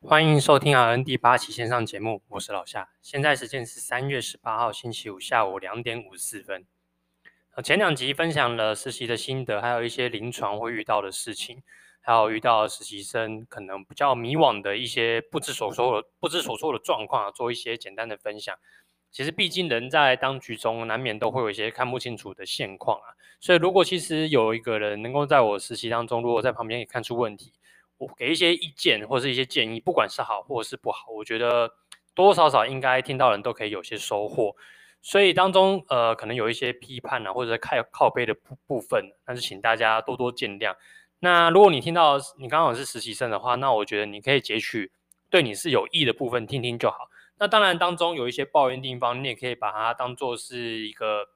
欢迎收听 RN 第八期线上节目，我是老夏。现在时间是三月十八号星期五下午两点五十四分。前两集分享了实习的心得，还有一些临床会遇到的事情，还有遇到实习生可能比较迷惘的一些不知所措的不知所措的状况，做一些简单的分享。其实毕竟人在当局中，难免都会有一些看不清楚的现况啊。所以如果其实有一个人能够在我实习当中，如果在旁边也看出问题，我给一些意见或是一些建议，不管是好或是不好，我觉得多多少少应该听到人都可以有些收获。所以当中呃可能有一些批判啊，或者靠靠背的部部分，那就请大家多多见谅。那如果你听到你刚好是实习生的话，那我觉得你可以截取对你是有益的部分听听就好。那当然当中有一些抱怨地方，你也可以把它当做是一个。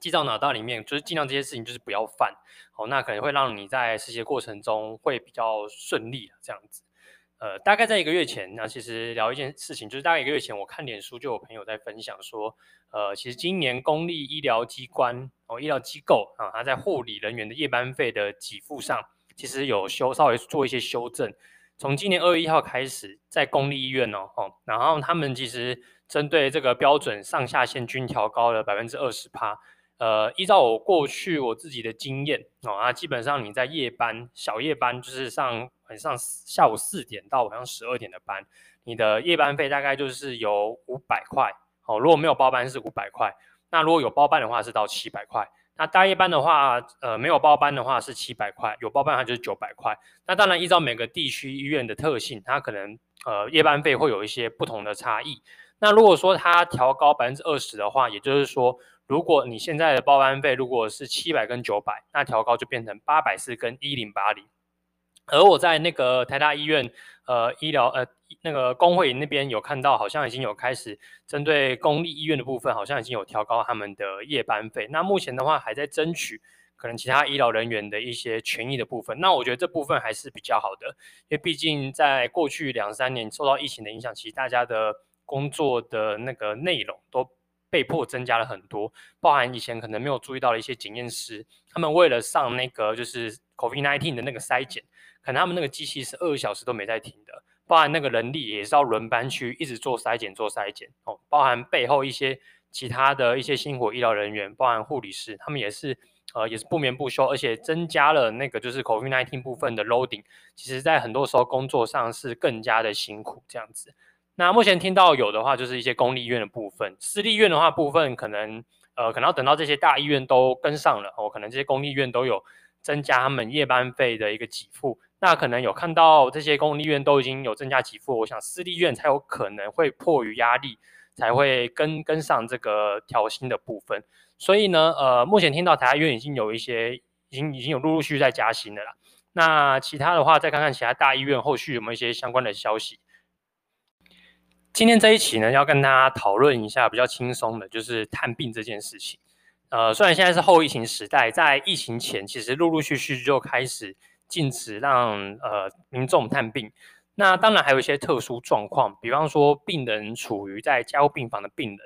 记到脑袋里面，就是尽量这些事情就是不要犯，好，那可能会让你在实习过程中会比较顺利这样子。呃，大概在一个月前，那其实聊一件事情，就是大概一个月前，我看脸书就有朋友在分享说，呃，其实今年公立医疗机关哦，医疗机构啊，它在护理人员的夜班费的给付上，其实有修稍微做一些修正。从今年二月一号开始，在公立医院哦，哦，然后他们其实针对这个标准上下限均调高了百分之二十趴。呃，依照我过去我自己的经验哦，啊，基本上你在夜班、小夜班，就是上晚上下午四点到晚上十二点的班，你的夜班费大概就是有五百块哦。如果没有包班是五百块，那如果有包班的话是到七百块。那大夜班的话，呃，没有包班的话是七百块，有包班的话就是九百块。那当然依照每个地区医院的特性，它可能呃夜班费会有一些不同的差异。那如果说它调高百分之二十的话，也就是说。如果你现在的报班费如果是七百跟九百，那调高就变成八百四跟一零八零。而我在那个台大医院呃医疗呃那个工会那边有看到，好像已经有开始针对公立医院的部分，好像已经有调高他们的夜班费。那目前的话还在争取可能其他医疗人员的一些权益的部分。那我觉得这部分还是比较好的，因为毕竟在过去两三年受到疫情的影响，其实大家的工作的那个内容都。被迫增加了很多，包含以前可能没有注意到的一些检验师，他们为了上那个就是 COVID-19 的那个筛检，可能他们那个机器是二十小时都没在停的，包含那个人力也是要轮班去一直做筛检做筛检哦，包含背后一些其他的一些辛苦医疗人员，包含护理师，他们也是呃也是不眠不休，而且增加了那个就是 COVID-19 部分的 loading，其实在很多时候工作上是更加的辛苦这样子。那目前听到有的话，就是一些公立医院的部分，私立医院的话部分可能，呃，可能要等到这些大医院都跟上了，哦，可能这些公立医院都有增加他们夜班费的一个给付，那可能有看到这些公立医院都已经有增加给付，我想私立医院才有可能会迫于压力，才会跟跟上这个调薪的部分。所以呢，呃，目前听到台大医院已经有一些，已经已经有陆陆续续在加薪的啦。那其他的话，再看看其他大医院后续有没有一些相关的消息。今天这一期呢，要跟大家讨论一下比较轻松的，就是探病这件事情。呃，虽然现在是后疫情时代，在疫情前其实陆陆续续就开始禁止让呃民众探病。那当然还有一些特殊状况，比方说病人处于在加护病房的病人，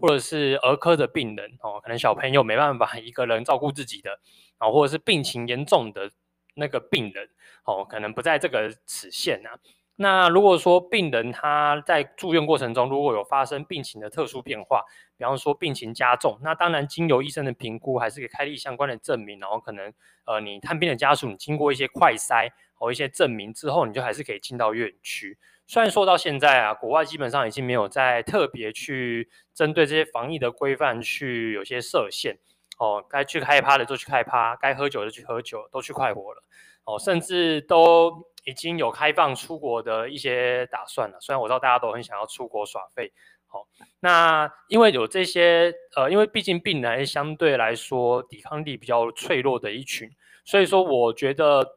或者是儿科的病人哦，可能小朋友没办法一个人照顾自己的啊，或者是病情严重的那个病人哦，可能不在这个此限啊。那如果说病人他在住院过程中如果有发生病情的特殊变化，比方说病情加重，那当然经由医生的评估，还是可以开立相关的证明，然后可能呃你探病的家属，你经过一些快筛和一些证明之后，你就还是可以进到院区。虽然说到现在啊，国外基本上已经没有再特别去针对这些防疫的规范去有些设限哦，该去开趴的就去开趴，该喝酒的去喝酒，都去快活了哦，甚至都。已经有开放出国的一些打算了，虽然我知道大家都很想要出国耍费，好，那因为有这些，呃，因为毕竟病人相对来说抵抗力比较脆弱的一群，所以说我觉得，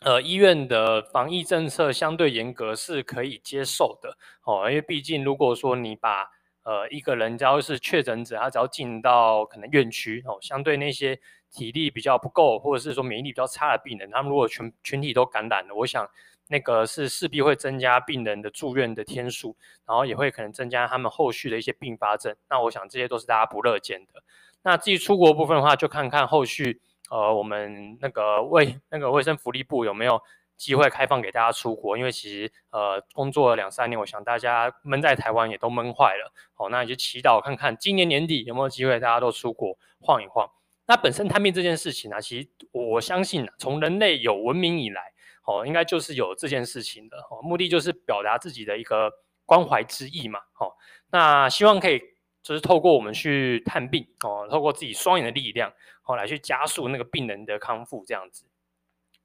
呃，医院的防疫政策相对严格是可以接受的，哦，因为毕竟如果说你把呃一个人只要是确诊者，他只要进到可能院区，哦，相对那些。体力比较不够，或者是说免疫力比较差的病人，他们如果全群体都感染了，我想那个是势必会增加病人的住院的天数，然后也会可能增加他们后续的一些并发症。那我想这些都是大家不乐见的。那至于出国部分的话，就看看后续呃我们那个卫 那个卫生福利部有没有机会开放给大家出国，因为其实呃工作了两三年，我想大家闷在台湾也都闷坏了。好，那你就祈祷看看今年年底有没有机会大家都出国晃一晃。那本身探病这件事情呢、其实我相信从人类有文明以来，哦，应该就是有这件事情的。哦，目的就是表达自己的一个关怀之意嘛。哦，那希望可以就是透过我们去探病，哦，透过自己双眼的力量，哦，来去加速那个病人的康复这样子。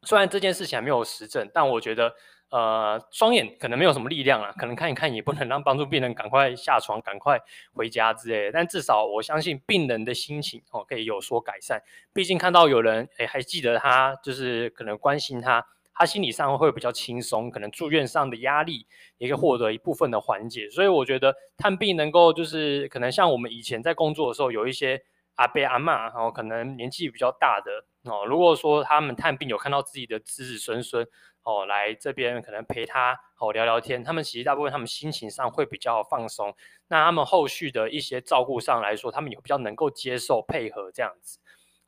虽然这件事情还没有实证，但我觉得，呃，双眼可能没有什么力量啊，可能看一看也不能让帮助病人赶快下床、赶快回家之类的。但至少我相信病人的心情哦可以有所改善。毕竟看到有人诶还记得他，就是可能关心他，他心理上会比较轻松，可能住院上的压力也可以获得一部分的缓解。所以我觉得探病能够就是可能像我们以前在工作的时候有一些。阿伯阿妈，然，哦，可能年纪比较大的哦，如果说他们探病有看到自己的子子孙孙哦，来这边可能陪他哦聊聊天，他们其实大部分他们心情上会比较放松，那他们后续的一些照顾上来说，他们有比较能够接受配合这样子。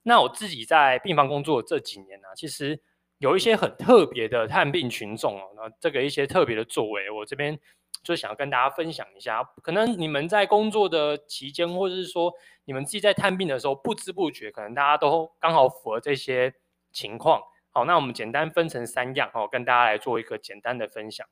那我自己在病房工作这几年呢、啊，其实有一些很特别的探病群众哦，那这个一些特别的作为，我这边。就想要跟大家分享一下，可能你们在工作的期间，或者是说你们自己在探病的时候，不知不觉，可能大家都刚好符合这些情况。好，那我们简单分成三样，哦，跟大家来做一个简单的分享。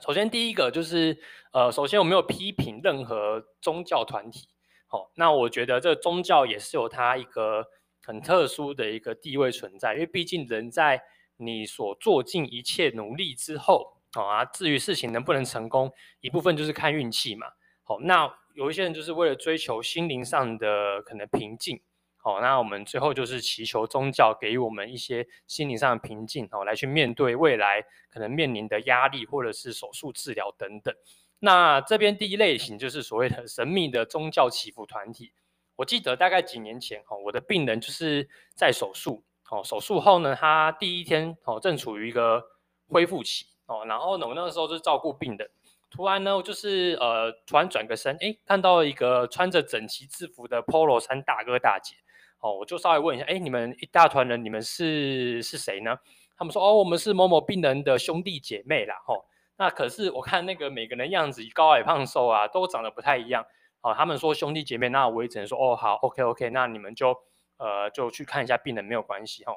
首先，第一个就是，呃，首先我没有批评任何宗教团体，好，那我觉得这宗教也是有它一个很特殊的一个地位存在，因为毕竟人在你所做尽一切努力之后。好啊，至于事情能不能成功，一部分就是看运气嘛。好，那有一些人就是为了追求心灵上的可能平静。好，那我们最后就是祈求宗教给予我们一些心灵上的平静，好，来去面对未来可能面临的压力，或者是手术治疗等等。那这边第一类型就是所谓的神秘的宗教祈福团体。我记得大概几年前，哈，我的病人就是在手术，哦，手术后呢，他第一天哦正处于一个恢复期。哦，然后呢，我那个时候是照顾病人，突然呢，我就是呃，突然转个身，哎，看到一个穿着整齐制服的 Polo 衫大哥大姐，哦，我就稍微问一下，哎，你们一大团人，你们是是谁呢？他们说，哦，我们是某某病人的兄弟姐妹啦，吼、那可是我看那个每个人样子高矮胖瘦啊，都长得不太一样，哦，他们说兄弟姐妹，那我也只能说，哦，好，OK OK，那你们就呃就去看一下病人没有关系，哈、哦。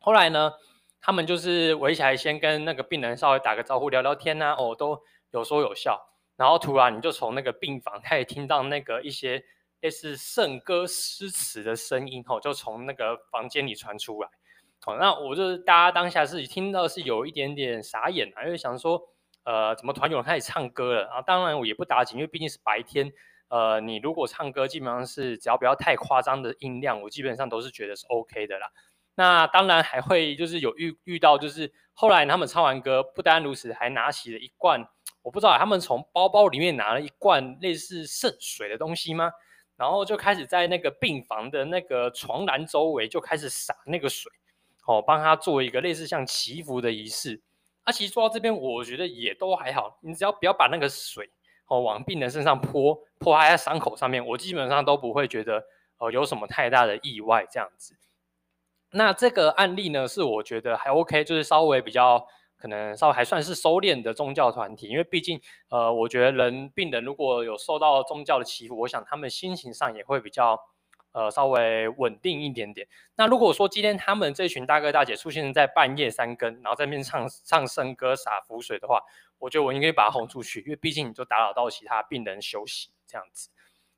后来呢？他们就是围起来，先跟那个病人稍微打个招呼，聊聊天呐、啊，哦，都有说有笑。然后突然你就从那个病房开始听到那个一些类似圣歌诗词的声音，吼，就从那个房间里传出来。好，那我就是大家当下是听到是有一点点傻眼啊，因为想说，呃，怎么团友开始唱歌了？然后当然我也不打紧，因为毕竟是白天。呃，你如果唱歌，基本上是只要不要太夸张的音量，我基本上都是觉得是 OK 的啦。那当然还会就是有遇遇到，就是后来他们唱完歌，不单如此，还拿起了一罐，我不知道他们从包包里面拿了一罐类似圣水的东西吗？然后就开始在那个病房的那个床栏周围就开始洒那个水，哦，帮他做一个类似像祈福的仪式。啊，其实说到这边，我觉得也都还好，你只要不要把那个水哦往病人身上泼，泼在伤口上面，我基本上都不会觉得哦、呃、有什么太大的意外这样子。那这个案例呢，是我觉得还 OK，就是稍微比较可能稍微还算是收敛的宗教团体，因为毕竟呃，我觉得人病人如果有受到宗教的祈福，我想他们心情上也会比较呃稍微稳定一点点。那如果说今天他们这群大哥大姐出现在半夜三更，然后在那边唱唱圣歌洒符水的话，我觉得我应该把他轰出去，因为毕竟你就打扰到其他病人休息这样子。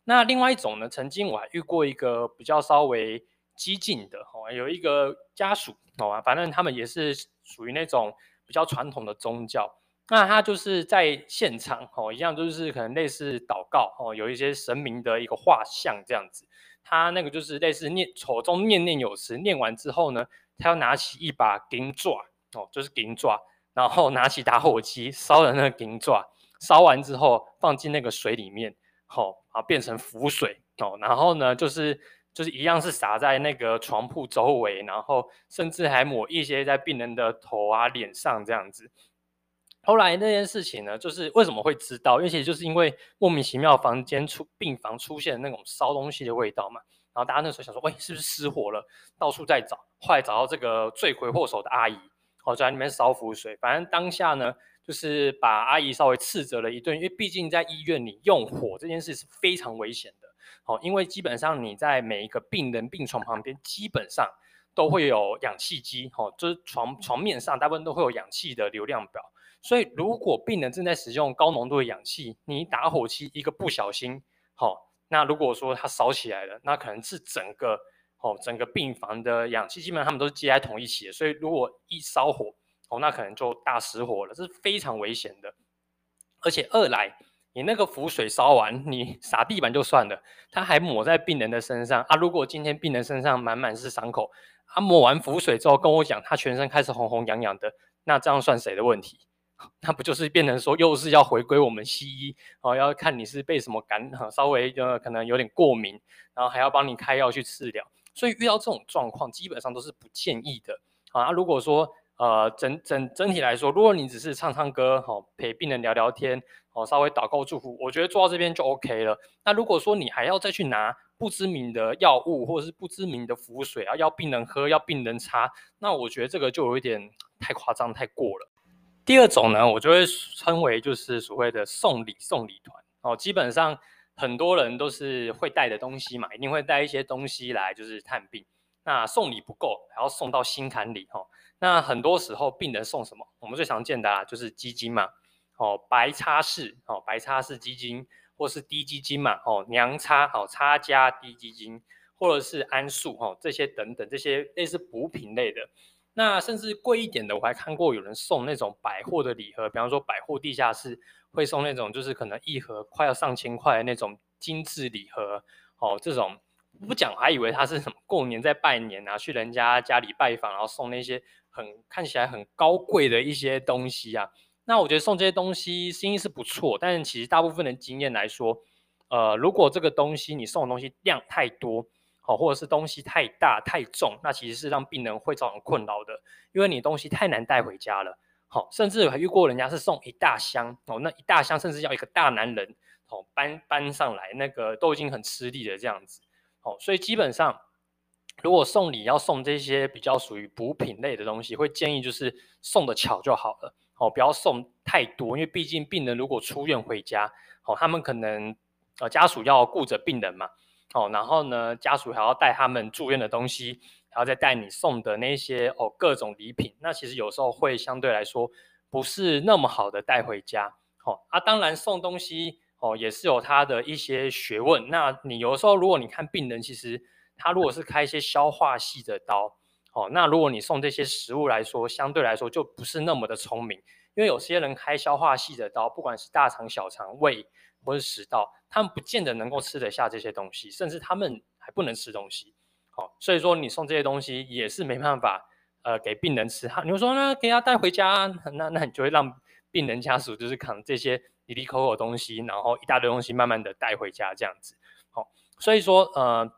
那另外一种呢，曾经我还遇过一个比较稍微。激进的哦，有一个家属哦，反正他们也是属于那种比较传统的宗教。那他就是在现场哦，一样就是可能类似祷告哦，有一些神明的一个画像这样子。他那个就是类似念口中念念有词，念完之后呢，他要拿起一把金爪哦，就是金爪，然后拿起打火机烧了那个金爪，烧完之后放进那个水里面，好，啊变成浮水哦，然后呢就是。就是一样是洒在那个床铺周围，然后甚至还抹一些在病人的头啊、脸上这样子。后来那件事情呢，就是为什么会知道？因为其实就是因为莫名其妙房间出病房出现那种烧东西的味道嘛。然后大家那时候想说，喂，是不是失火了？到处在找，后来找到这个罪魁祸首的阿姨。哦，在里面烧符水。反正当下呢，就是把阿姨稍微斥责了一顿，因为毕竟在医院里用火这件事是非常危险的。哦，因为基本上你在每一个病人病床旁边，基本上都会有氧气机，哦，就是床床面上大部分都会有氧气的流量表。所以如果病人正在使用高浓度的氧气，你打火机一个不小心，好、哦，那如果说它烧起来了，那可能是整个哦整个病房的氧气基本上他们都是接在同一起的。所以如果一烧火，哦，那可能就大失火了，这是非常危险的。而且二来。你那个符水烧完，你 洒地板就算了，他还抹在病人的身上啊！如果今天病人身上满满是伤口，他、啊、抹完符水之后跟我讲，他全身开始红红痒痒的，那这样算谁的问题？那不就是变成说又是要回归我们西医哦？要看你是被什么感染，稍微呃可能有点过敏，然后还要帮你开药去治疗。所以遇到这种状况，基本上都是不建议的啊！如果说呃整整整体来说，如果你只是唱唱歌，好陪病人聊聊天。哦，稍微祷告祝福，我觉得做到这边就 OK 了。那如果说你还要再去拿不知名的药物或者是不知名的符水啊，要病人喝，要病人擦，那我觉得这个就有一点太夸张、太过了。第二种呢，我就会称为就是所谓的送礼送礼团哦，基本上很多人都是会带的东西嘛，一定会带一些东西来就是探病。那送礼不够，还要送到心坎里哈。那很多时候病人送什么？我们最常见的啊，就是基金嘛。哦，白差式哦，白差式基金，或是滴基金嘛，哦，娘差哦，差加滴基金，或者是安素哦，这些等等这些类似补品类的，那甚至贵一点的，我还看过有人送那种百货的礼盒，比方说百货地下室会送那种，就是可能一盒快要上千块的那种精致礼盒，哦，这种不讲还以为他是什么过年在拜年啊，去人家家里拜访，然后送那些很看起来很高贵的一些东西啊。那我觉得送这些东西心意是不错，但是其实大部分的经验来说，呃，如果这个东西你送的东西量太多，好，或者是东西太大太重，那其实是让病人会造成困扰的，因为你东西太难带回家了，好，甚至还遇过人家是送一大箱，哦，那一大箱甚至要一个大男人，哦，搬搬上来，那个都已经很吃力了这样子，好，所以基本上如果送礼要送这些比较属于补品类的东西，会建议就是送的巧就好了。哦，不要送太多，因为毕竟病人如果出院回家，哦，他们可能呃家属要顾着病人嘛，哦，然后呢家属还要带他们住院的东西，然后再带你送的那些哦各种礼品，那其实有时候会相对来说不是那么好的带回家，哦，啊当然送东西哦也是有它的一些学问，那你有时候如果你看病人，其实他如果是开一些消化系的刀。哦，那如果你送这些食物来说，相对来说就不是那么的聪明，因为有些人开消化系的刀，不管是大肠、小肠、胃或是食道，他们不见得能够吃得下这些东西，甚至他们还不能吃东西。哦，所以说你送这些东西也是没办法，呃，给病人吃。哈你说那给他带回家，那那你就会让病人家属就是扛这些里里口口东西，然后一大堆东西慢慢的带回家这样子。哦，所以说呃，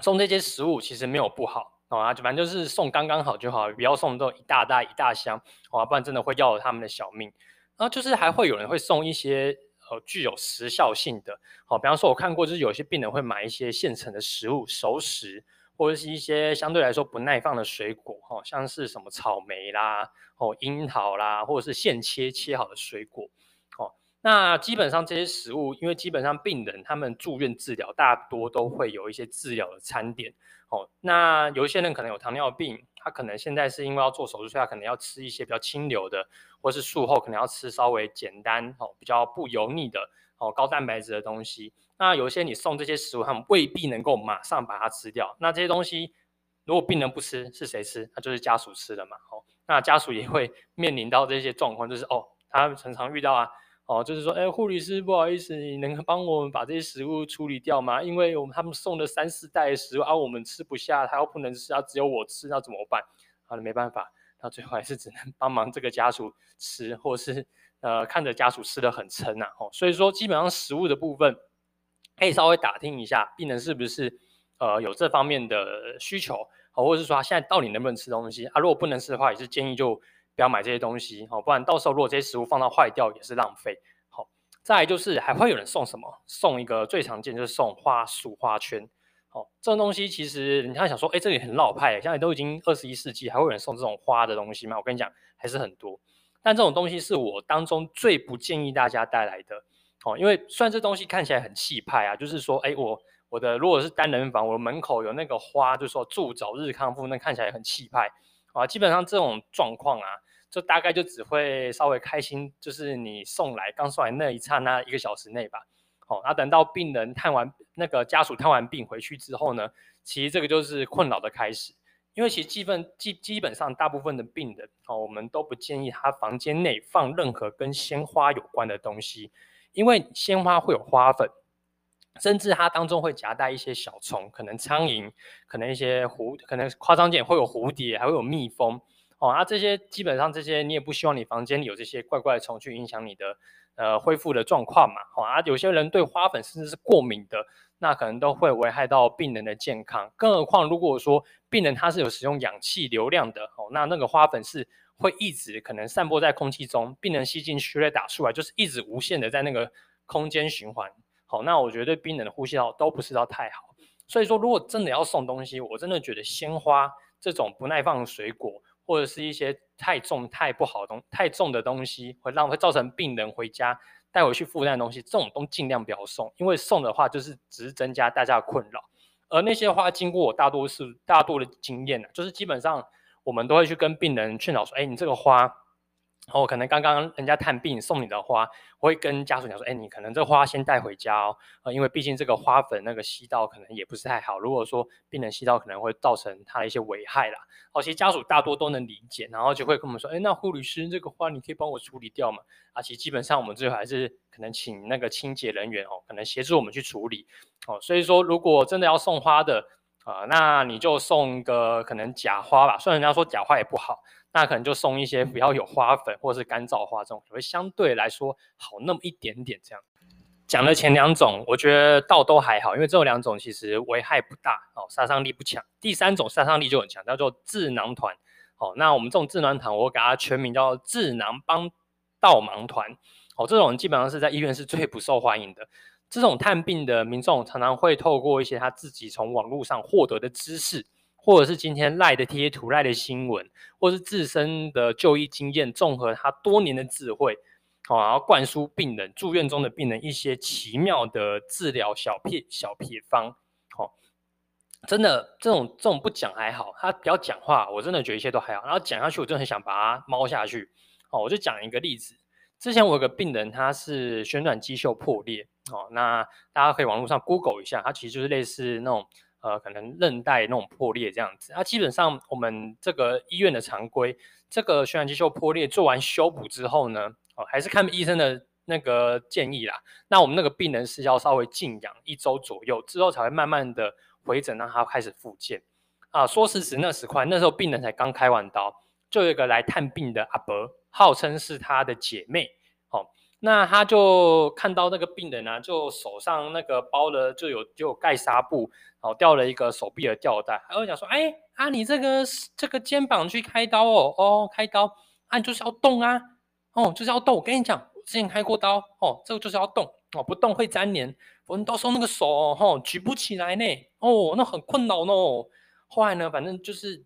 送这些食物其实没有不好。哦啊，反正就是送刚刚好就好，不要送这种一大袋一大箱，哦，不然真的会要了他们的小命。然后就是还会有人会送一些呃具有时效性的，哦，比方说我看过，就是有些病人会买一些现成的食物熟食，或者是一些相对来说不耐放的水果，哦，像是什么草莓啦，哦，樱桃啦，或者是现切切好的水果，那基本上这些食物，因为基本上病人他们住院治疗，大多都会有一些治疗的餐点。哦，那有一些人可能有糖尿病，他可能现在是因为要做手术，所以他可能要吃一些比较清流的，或是术后可能要吃稍微简单、哦比较不油腻的、哦高蛋白质的东西。那有一些你送这些食物，他们未必能够马上把它吃掉。那这些东西如果病人不吃，是谁吃？那就是家属吃的嘛。哦，那家属也会面临到这些状况，就是哦，他常常遇到啊。哦，就是说，哎，护理师，不好意思，你能帮我们把这些食物处理掉吗？因为我们他们送了三四袋食物，啊、我们吃不下，他又不能吃，啊，只有我吃，那怎么办？好了，没办法，那最后还是只能 帮忙这个家属吃，或是呃看着家属吃得很撑、啊。哦，所以说基本上食物的部分可以稍微打听一下，病人是不是呃有这方面的需求，哦，或者是说他现在到底能不能吃东西啊？如果不能吃的话，也是建议就。不要买这些东西，好，不然到时候如果这些食物放到坏掉也是浪费。好，再来就是还会有人送什么？送一个最常见就是送花束花圈。哦，这种东西其实你看想说，哎，这里很老派，现在都已经二十一世纪，还会有人送这种花的东西吗？我跟你讲，还是很多。但这种东西是我当中最不建议大家带来的。哦，因为虽然这东西看起来很气派啊，就是说，哎，我我的如果是单人房，我的门口有那个花，就是说祝早日康复，那看起来很气派啊。基本上这种状况啊，就大概就只会稍微开心，就是你送来刚送来那一刹那一个小时内吧。好，那等到病人探完那个家属探完病回去之后呢，其实这个就是困扰的开始，因为其实基本基基本上大部分的病人，哦，我们都不建议他房间内放任何跟鲜花有关的东西，因为鲜花会有花粉，甚至它当中会夹带一些小虫，可能苍蝇，可能一些蝴，可能夸张点会有蝴蝶，还会有蜜蜂，哦，那这些基本上这些你也不希望你房间里有这些怪怪的虫去影响你的。呃，恢复的状况嘛，好啊，有些人对花粉甚至是过敏的，那可能都会危害到病人的健康。更何况，如果说病人他是有使用氧气流量的，哦，那那个花粉是会一直可能散播在空气中，病人吸进去再打出来，就是一直无限的在那个空间循环。好，那我觉得病人的呼吸道都不是到太好。所以说，如果真的要送东西，我真的觉得鲜花这种不耐放的水果。或者是一些太重、太不好的东、太重的东西，会让会造成病人回家带回去负担的东西，这种都尽量不要送，因为送的话就是只是增加大家的困扰。而那些花，经过我大多数大多的经验呢，就是基本上我们都会去跟病人劝导说：“哎，你这个花。”然后可能刚刚人家探病送你的花，我会跟家属讲说，哎，你可能这花先带回家哦，呃，因为毕竟这个花粉那个吸到可能也不是太好。如果说病人吸到，可能会造成他的一些危害啦。哦，其实家属大多都能理解，然后就会跟我们说，哎，那护理师这个花你可以帮我处理掉吗？啊，其实基本上我们最后还是可能请那个清洁人员哦，可能协助我们去处理。哦，所以说如果真的要送花的啊，那你就送个可能假花吧，虽然人家说假花也不好。那可能就送一些不要有花粉或者是干燥花这种，会相对来说好那么一点点。这样讲的前两种，我觉得倒都还好，因为这两种其实危害不大哦，杀伤力不强。第三种杀伤力就很强，叫做智囊团。哦，那我们这种智囊团，我给它全名叫智囊帮倒忙团。哦，这种基本上是在医院是最不受欢迎的。这种探病的民众常常会透过一些他自己从网络上获得的知识。或者是今天赖的贴图、赖的新闻，或是自身的就医经验，综合他多年的智慧，哦，然后灌输病人、住院中的病人一些奇妙的治疗小撇小撇方，哦，真的这种这种不讲还好，他不要讲话，我真的觉得一切都还好。然后讲下去，我真的很想把它猫下去。哦，我就讲一个例子，之前我有个病人，他是旋转肌袖破裂，哦，那大家可以网络上 Google 一下，它其实就是类似那种。呃，可能韧带那种破裂这样子，那、基本上我们这个医院的常规，这个旋转肌袖破裂做完修补之后呢，哦，还是看医生的那个建议啦。那我们那个病人是要稍微静养一周左右之后，才会慢慢的回诊，让他开始复健。啊，说时迟那时快，那时候病人才刚开完刀，就有一个来探病的阿伯，号称是他的姐妹。那他就看到那个病人啊，就手上那个包了就有就有盖纱布，然后掉了一个手臂的吊带，他就讲说，哎啊，你这个这个肩膀去开刀哦，哦，开刀，啊，就是要动啊，哦，就是要动。我跟你讲，我之前开过刀，哦，这个就是要动，哦，不动会粘连，我们到时候那个手哦，举不起来呢，哦，那很困扰呢。后来呢，反正就是。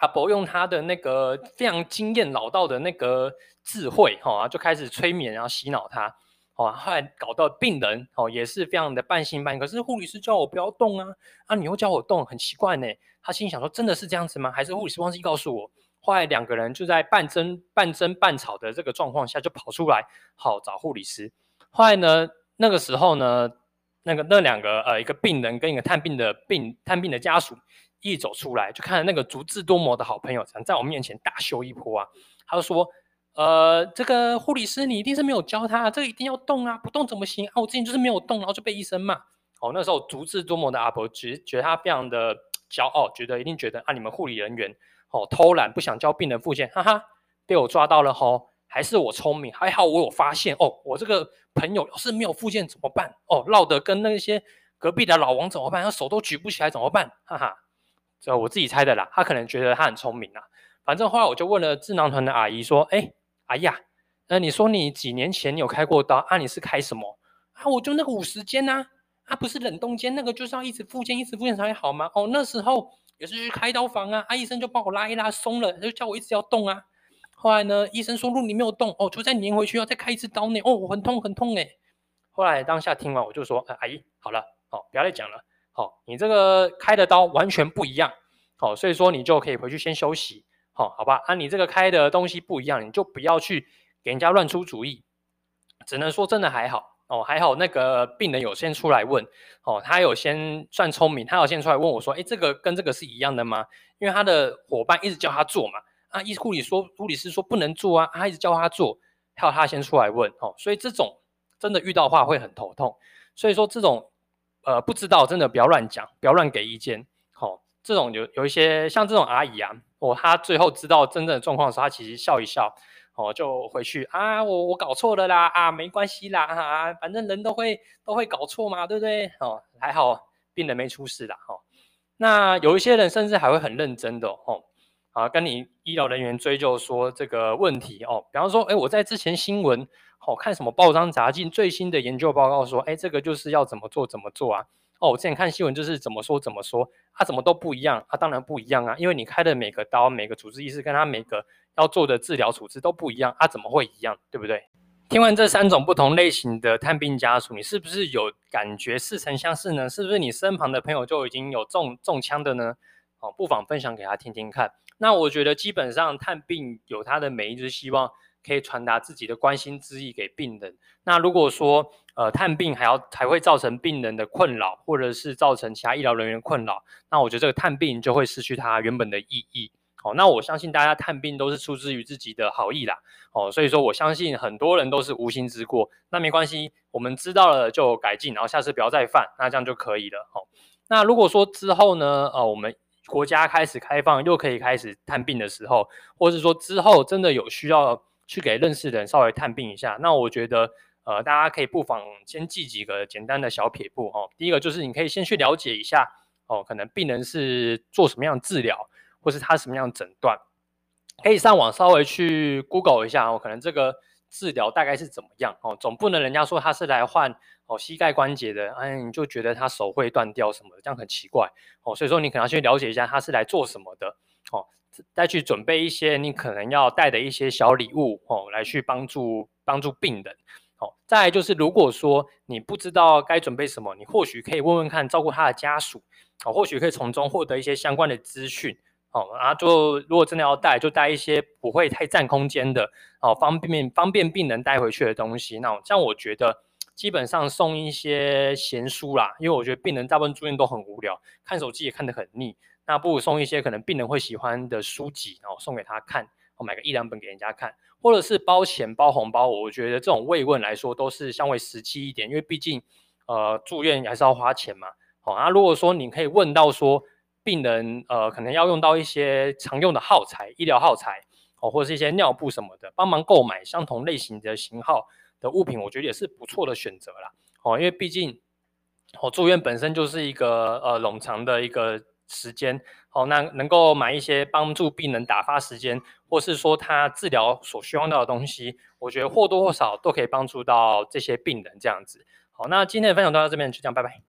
阿伯用他的那个非常经验老道的那个智慧，哈，就开始催眠，然后洗脑他，哦，后来搞到病人，哦，也是非常的半信半疑。可是护理师叫我不要动啊，啊，你又叫我动，很奇怪呢。他心想说，真的是这样子吗？还是护理师忘记告诉我？后来两个人就在半争半争半吵的这个状况下，就跑出来，好找护理师。后来呢，那个时候呢，那个那两个呃，一个病人跟一个探病的病探病的家属。一走出来，就看到那个足智多谋的好朋友，想在我面前大秀一波啊！他就说：“呃，这个护理师，你一定是没有教他，这个一定要动啊，不动怎么行啊？我之前就是没有动，然后就被医生骂。哦，那时候足智多谋的阿伯觉觉得他非常的骄傲，觉得一定觉得啊，你们护理人员哦偷懒，不想教病人复健，哈哈，被我抓到了吼！还是我聪明，还好我有发现哦，我这个朋友要是没有复健怎么办？哦，闹得跟那些隔壁的老王怎么办？他手都举不起来怎么办？哈哈。”这我自己猜的啦，他可能觉得他很聪明啦。反正后来我就问了智囊团的阿姨说：“哎，哎呀，那你说你几年前你有开过刀啊？你是开什么啊？我就那个五十肩呐，啊，不是冷冻间那个就是要一直复健，一直复健才会好吗？哦，那时候也是去开刀房啊，啊，医生就帮我拉一拉松了，就叫我一直要动啊。后来呢，医生说如果你没有动，哦，就再粘回去，要再开一次刀呢。哦，很痛很痛哎。后来当下听完我就说，呃、阿姨，好了，好、哦，不要再讲了，好、哦，你这个开的刀完全不一样，好、哦，所以说你就可以回去先休息，哦，好吧？啊，你这个开的东西不一样，你就不要去给人家乱出主意，只能说真的还好。哦，还好那个病人有先出来问，哦，他有先算聪明，他有先出来问我说，诶，这个跟这个是一样的吗？因为他的伙伴一直叫他做嘛，啊，医护理说，护理师说不能做啊，他一直叫他做，还有他先出来问，哦，所以这种真的遇到话会很头痛，所以说这种呃不知道真的不要乱讲，不要乱给意见，这种有有一些像这种阿姨啊，哦，她最后知道真正的状况的时候，她其实笑一笑。哦，就回去啊，我我搞错了啦啊，没关系啦啊，反正人都会都会搞错嘛，对不对？哦，还好病人没出事啦。哦，那有一些人甚至还会很认真的哦，啊，跟你医疗人员追究说这个问题哦，比方说，哎，我在之前新闻哦看什么报章杂志最新的研究报告说，哎，这个就是要怎么做怎么做啊。哦，我之前看新闻就是怎么说怎么说，他、怎么都不一样，他、啊、当然不一样啊，因为你开的每个刀、每个主治医师跟他每个要做的治疗处置都不一样，他、啊、怎么会一样，对不对？听完这三种不同类型的探病家属，你是不是有感觉似曾相识呢？是不是你身旁的朋友就已经有中中枪的呢？哦，不妨分享给他听听看。那我觉得基本上探病有他的美意，就是希望。可以传达自己的关心之意给病人。那如果说呃探病还要还会造成病人的困扰，或者是造成其他医疗人员困扰，那我觉得这个探病就会失去它原本的意义。好，那我相信大家探病都是出自于自己的好意啦。哦，所以说我相信很多人都是无心之过。那没关系，我们知道了就改进，然后下次不要再犯，那这样就可以了。好，那如果说之后呢，呃，我们国家开始开放，又可以开始探病的时候，或是说之后真的有需要。去给认识的人稍微探病一下，那我觉得，呃，大家可以不妨先记几个简单的小撇步哦。第一个就是你可以先去了解一下哦，可能病人是做什么样治疗，或是他什么样诊断，可以上网稍微去 Google 一下哦，可能这个治疗大概是怎么样哦，总不能人家说他是来换哦膝盖关节的，哎，你就觉得他手会断掉什么的，这样很奇怪哦。所以说你可能要去了解一下他是来做什么的哦。再去准备一些你可能要带的一些小礼物哦，来去帮助帮助病人。哦，再就是如果说你不知道该准备什么，你或许可以问问看照顾他的家属，哦，或许可以从中获得一些相关的资讯。哦，然后就如果真的要带，就带一些不会太占空间的，哦，方便方便病人带回去的东西。那这样我觉得基本上送一些闲书啦，因为我觉得病人大部分住院都很无聊，看手机也看得很腻。那不如送一些可能病人会喜欢的书籍，然后送给他看，我买个一两本给人家看，或者是包钱包红包，我觉得这种慰问来说都是相对实际一点，因为毕竟呃住院还是要花钱嘛。好，那如果说你可以问到说病人呃可能要用到一些常用的耗材、医疗耗材哦，或者是一些尿布什么的，帮忙购买相同类型的型号的物品，我觉得也是不错的选择啦。哦，因为毕竟哦住院本身就是一个呃冗长的一个。时间好，那能够买一些帮助病人打发时间，或是说他治疗所需要到的东西，我觉得或多或少都可以帮助到这些病人这样子。好，那今天的分享到这边，就这样，拜拜。